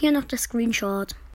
Hier noch der Screenshot.